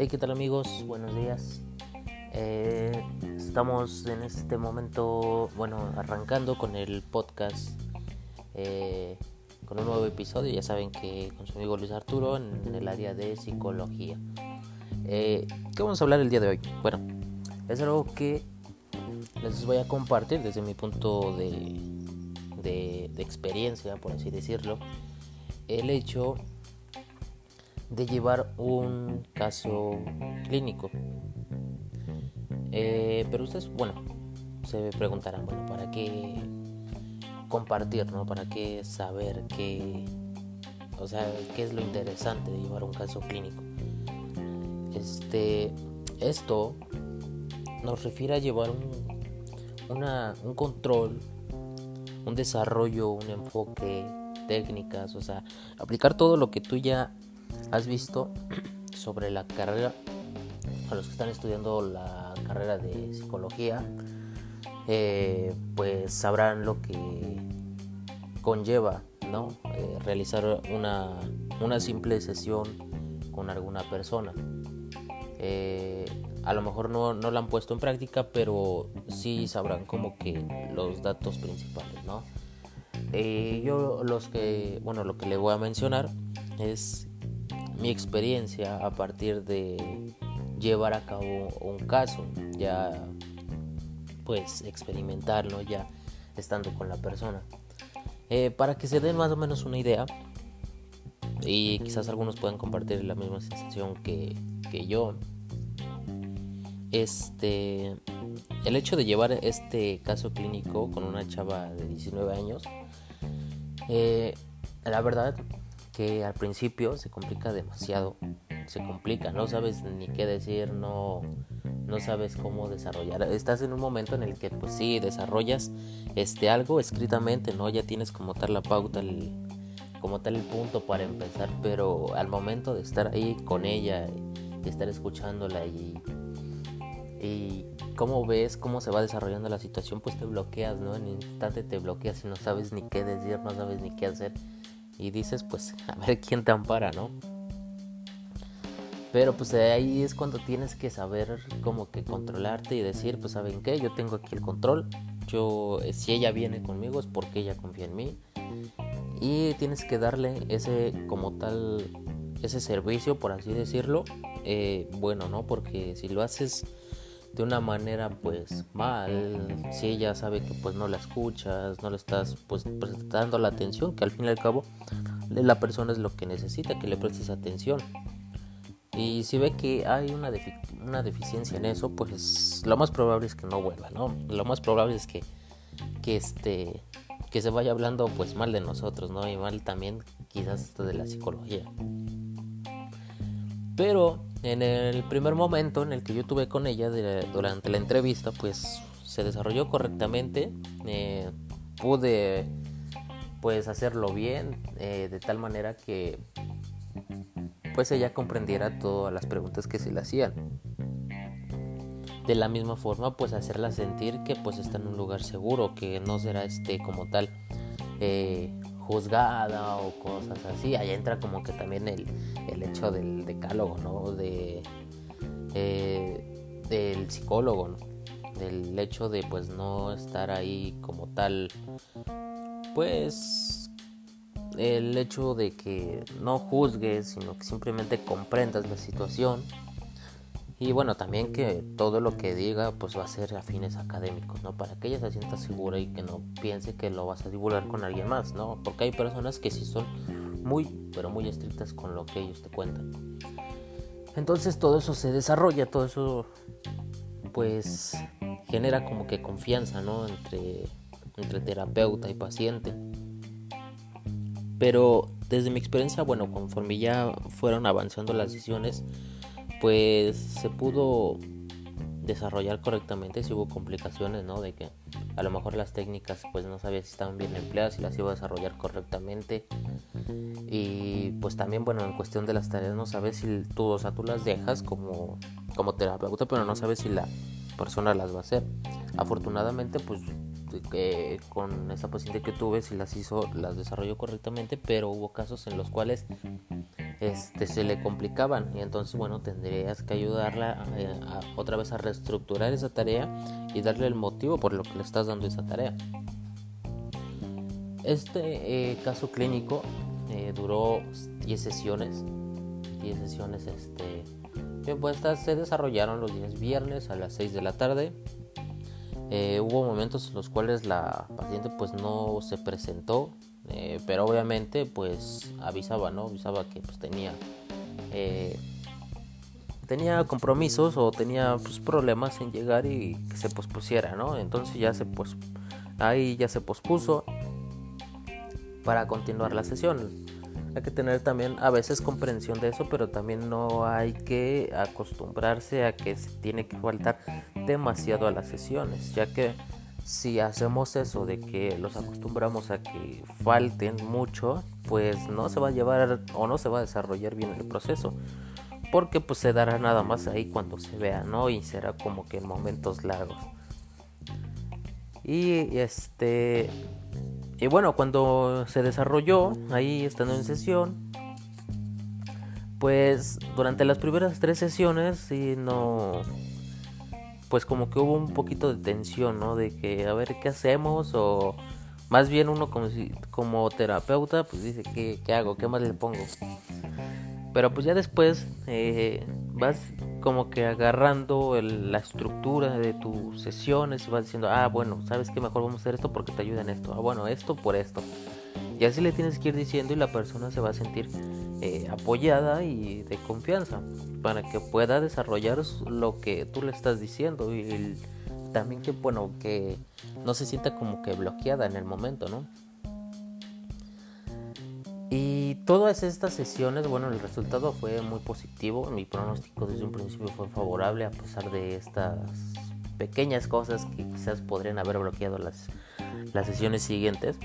Hey, ¿qué tal amigos? Buenos días. Eh, estamos en este momento, bueno, arrancando con el podcast, eh, con un nuevo episodio. Ya saben que con su amigo Luis Arturo en el área de psicología. Eh, ¿Qué vamos a hablar el día de hoy? Bueno, es algo que les voy a compartir desde mi punto de, de, de experiencia, por así decirlo. El hecho de llevar un caso clínico. Eh, pero ustedes, bueno, se preguntarán, bueno, ¿para qué compartir, no? ¿Para qué saber qué, o sea, qué es lo interesante de llevar un caso clínico? Este, esto nos refiere a llevar un, una, un control, un desarrollo, un enfoque, técnicas, o sea, aplicar todo lo que tú ya has visto sobre la carrera, a los que están estudiando la carrera de psicología, eh, pues sabrán lo que conlleva ¿no? Eh, realizar una, una, simple sesión con alguna persona. Eh, a lo mejor no, no la han puesto en práctica, pero sí sabrán como que los datos principales, ¿no? yo los que, bueno, lo que le voy a mencionar es mi experiencia a partir de llevar a cabo un caso, ya pues experimentarlo, ya estando con la persona. Eh, para que se den más o menos una idea y quizás algunos puedan compartir la misma sensación que, que yo. Este, el hecho de llevar este caso clínico con una chava de 19 años, eh, la verdad que al principio se complica demasiado, se complica, no sabes ni qué decir, no, no sabes cómo desarrollar. Estás en un momento en el que pues sí desarrollas este algo escritamente, no ya tienes como tal la pauta, el, como tal el punto para empezar, pero al momento de estar ahí con ella y estar escuchándola y, y cómo ves cómo se va desarrollando la situación, pues te bloqueas, ¿no? En instante te bloqueas y no sabes ni qué decir, no sabes ni qué hacer y dices, pues, a ver quién te ampara, ¿no? Pero pues ahí es cuando tienes que saber como que controlarte y decir, pues saben qué, yo tengo aquí el control. Yo eh, si ella viene conmigo es porque ella confía en mí. Y tienes que darle ese como tal ese servicio, por así decirlo, eh, bueno, ¿no? Porque si lo haces de una manera pues mal, si ella sabe que pues no la escuchas, no le estás pues prestando la atención, que al fin y al cabo la persona es lo que necesita, que le prestes atención. Y si ve que hay una, una deficiencia en eso, pues lo más probable es que no vuelva, ¿no? Lo más probable es que, que este que se vaya hablando pues mal de nosotros, ¿no? Y mal también quizás esto de la psicología. Pero en el primer momento en el que yo tuve con ella durante la entrevista, pues se desarrolló correctamente. Eh, pude pues hacerlo bien, eh, de tal manera que pues ella comprendiera todas las preguntas que se le hacían. De la misma forma, pues hacerla sentir que pues está en un lugar seguro, que no será este como tal eh, juzgada o cosas así. Ahí entra como que también el, el hecho del decálogo, ¿no? De, eh, del psicólogo, ¿no? Del hecho de pues no estar ahí como tal, pues el hecho de que no juzgues, sino que simplemente comprendas la situación y bueno, también que todo lo que diga pues va a ser a fines académicos, ¿no? Para que ella se sienta segura y que no piense que lo vas a divulgar con alguien más, ¿no? Porque hay personas que sí son muy, pero muy estrictas con lo que ellos te cuentan. Entonces todo eso se desarrolla, todo eso pues genera como que confianza, ¿no? Entre, entre terapeuta y paciente. Pero desde mi experiencia, bueno, conforme ya fueron avanzando las sesiones, pues se pudo desarrollar correctamente si hubo complicaciones, ¿no? De que a lo mejor las técnicas pues no sabía si estaban bien empleadas, y las iba a desarrollar correctamente. Y pues también, bueno, en cuestión de las tareas no sabes si tú, o sea, tú las dejas como, como terapeuta, pero no sabes si la persona las va a hacer. Afortunadamente, pues que con esa paciente que tuve, si las hizo, las desarrolló correctamente, pero hubo casos en los cuales este, se le complicaban y entonces bueno tendrías que ayudarla eh, otra vez a reestructurar esa tarea y darle el motivo por lo que le estás dando esa tarea. Este eh, caso clínico eh, duró 10 sesiones, 10 sesiones este, pues se desarrollaron los días viernes a las 6 de la tarde. hubo momentos en los cuales la paciente pues no se presentó eh, pero obviamente pues avisaba, ¿no? Avisaba que pues tenía eh, tenía compromisos o tenía pues, problemas en llegar y que se pospusiera, ¿no? Entonces ya se pues ahí ya se pospuso para continuar la sesión. Hay que tener también a veces comprensión de eso, pero también no hay que acostumbrarse a que se tiene que faltar demasiado a las sesiones, ya que si hacemos eso de que los acostumbramos a que falten mucho, pues no se va a llevar o no se va a desarrollar bien el proceso. Porque pues se dará nada más ahí cuando se vea, ¿no? Y será como que en momentos largos. Y este y bueno, cuando se desarrolló ahí estando en sesión, pues durante las primeras tres sesiones sí no pues como que hubo un poquito de tensión, ¿no? De que a ver qué hacemos o más bien uno como, si, como terapeuta pues dice ¿qué, qué hago, qué más le pongo. Pero pues ya después eh, vas como que agarrando la estructura de tus sesiones y vas diciendo, ah, bueno, sabes que mejor vamos a hacer esto porque te ayuda en esto. Ah, bueno, esto por esto. Y así le tienes que ir diciendo y la persona se va a sentir eh, apoyada y de confianza para que pueda desarrollar lo que tú le estás diciendo y también que bueno que no se sienta como que bloqueada en el momento, ¿no? Y todas estas sesiones, bueno, el resultado fue muy positivo. Mi pronóstico desde un principio fue favorable a pesar de estas pequeñas cosas que quizás podrían haber bloqueado las, las sesiones siguientes.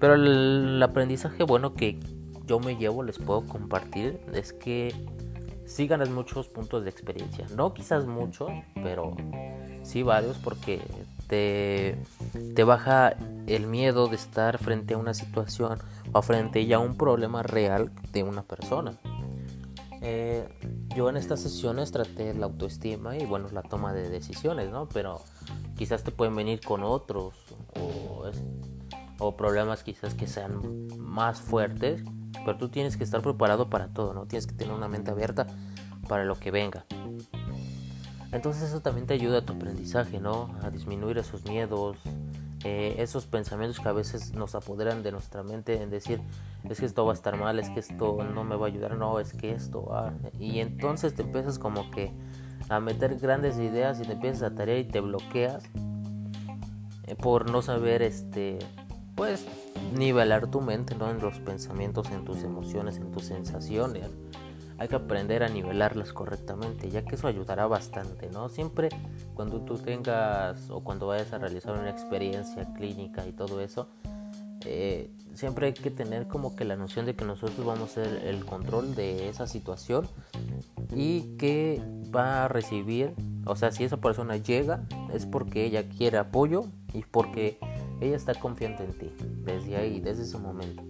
Pero el aprendizaje bueno que yo me llevo, les puedo compartir, es que sí ganas muchos puntos de experiencia. No quizás muchos, pero sí varios porque te, te baja el miedo de estar frente a una situación o frente ya a un problema real de una persona. Eh, yo en estas sesiones traté la autoestima y bueno, la toma de decisiones, ¿no? Pero quizás te pueden venir con otros o, o problemas quizás que sean más fuertes pero tú tienes que estar preparado para todo, ¿no? Tienes que tener una mente abierta para lo que venga. Entonces eso también te ayuda a tu aprendizaje, ¿no? A disminuir esos miedos, eh, esos pensamientos que a veces nos apoderan de nuestra mente en decir, es que esto va a estar mal, es que esto no me va a ayudar, no, es que esto va. Y entonces te empiezas como que a meter grandes ideas y te empiezas a tarea y te bloqueas eh, por no saber, este, pues, nivelar tu mente ¿no? en los pensamientos, en tus emociones, en tus sensaciones. Hay que aprender a nivelarlas correctamente, ya que eso ayudará bastante, ¿no? Siempre cuando tú tengas o cuando vayas a realizar una experiencia clínica y todo eso, eh, siempre hay que tener como que la noción de que nosotros vamos a ser el control de esa situación y que va a recibir, o sea, si esa persona llega es porque ella quiere apoyo y porque ella está confiante en ti, desde ahí, desde ese momento.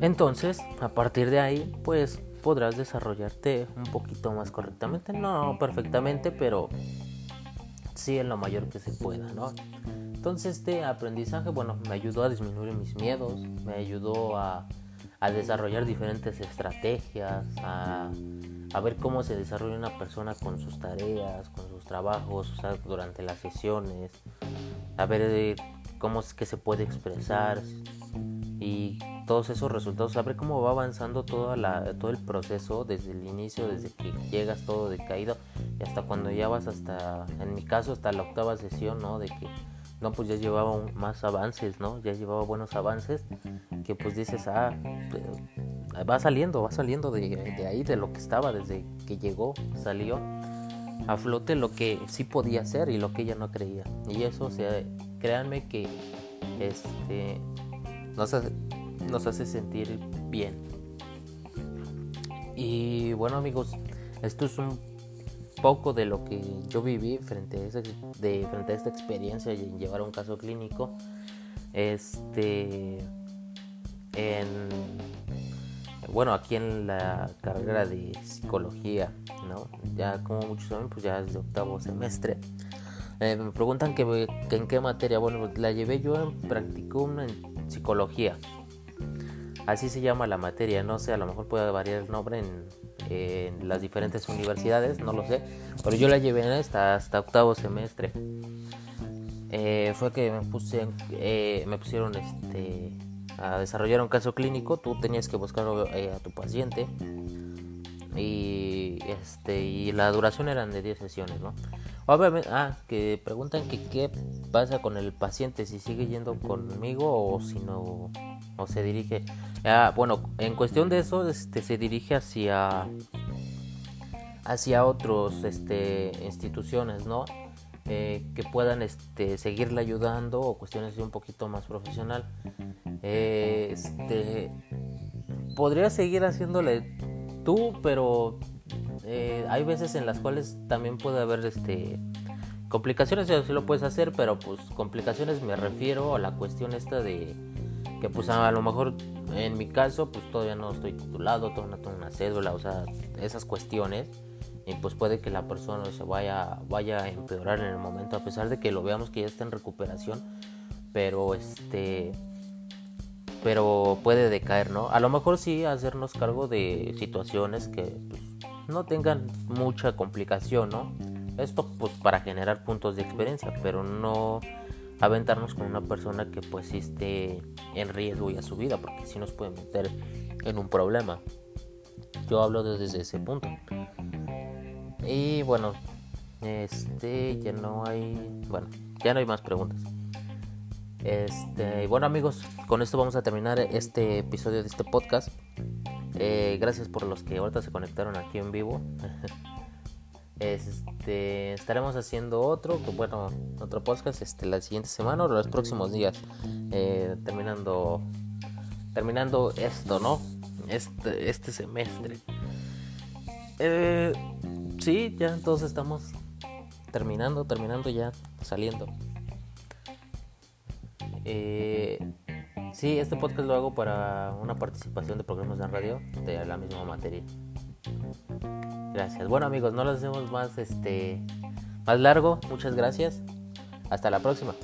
Entonces, a partir de ahí, pues podrás desarrollarte un poquito más correctamente. No perfectamente, pero sí en lo mayor que se pueda, ¿no? Entonces este aprendizaje, bueno, me ayudó a disminuir mis miedos, me ayudó a, a desarrollar diferentes estrategias, a, a, ver cómo se desarrolla una persona con sus tareas, con sus trabajos, o sea, durante las sesiones, a ver eh, cómo es que se puede expresar y todos esos resultados, a ver cómo va avanzando toda la, todo el proceso desde el inicio, desde que llegas todo decaído y hasta cuando ya vas hasta, en mi caso, hasta la octava sesión, ¿no? De que, no, pues ya llevaba más avances, ¿no? Ya llevaba buenos avances que pues dices, ah, va saliendo, va saliendo de, de ahí, de lo que estaba desde que llegó, salió a flote lo que sí podía hacer y lo que ella no creía. Y eso, o sea, créanme que este, nos, hace, nos hace sentir bien. Y bueno amigos, esto es un poco de lo que yo viví frente a, de, frente a esta experiencia y en llevar un caso clínico. Este, en, bueno, aquí en la carrera de psicología, ¿no? Ya como muchos saben, pues ya es de octavo semestre. Eh, me preguntan que, en qué materia. Bueno, la llevé yo en practicum en psicología. Así se llama la materia. No sé, a lo mejor puede variar el nombre en, las diferentes universidades, no lo sé. Pero yo la llevé hasta, hasta octavo semestre. Eh, fue que me puse, eh, me pusieron este a desarrollar un caso clínico. Tú tenías que buscar a tu paciente y este y la duración eran de 10 sesiones, ¿no? Obviamente, ah, que preguntan que qué pasa con el paciente, si sigue yendo conmigo o si no, o se dirige. Ah, bueno, en cuestión de eso, este, se dirige hacia, hacia otros, este, instituciones, ¿no? Eh, que puedan, este, seguirle ayudando o cuestiones de un poquito más profesional. Eh, este, podría seguir haciéndole tú, pero eh, hay veces en las cuales también puede haber este complicaciones, si lo puedes hacer, pero pues complicaciones me refiero a la cuestión esta de que pues a lo mejor en mi caso pues todavía no estoy titulado, todavía no tengo una cédula, o sea, esas cuestiones y pues puede que la persona se vaya vaya a empeorar en el momento a pesar de que lo veamos que ya está en recuperación, pero este pero puede decaer, ¿no? A lo mejor sí hacernos cargo de situaciones que pues, no tengan mucha complicación, ¿no? Esto pues para generar puntos de experiencia, pero no aventarnos con una persona que pues esté en riesgo ya su vida, porque si nos puede meter en un problema. Yo hablo desde ese punto. Y bueno, este ya no hay, bueno, ya no hay más preguntas. Este, bueno amigos, con esto vamos a terminar este episodio de este podcast. Eh, gracias por los que ahorita se conectaron aquí en vivo. este, estaremos haciendo otro, bueno, otro podcast este, la siguiente semana o los próximos días. Eh, terminando, terminando esto, ¿no? Este, este semestre. Eh, sí, ya todos estamos terminando, terminando ya, saliendo. Eh, Sí, este podcast lo hago para una participación de programas de radio de la misma materia. Gracias. Bueno amigos, no lo hacemos más este más largo. Muchas gracias. Hasta la próxima.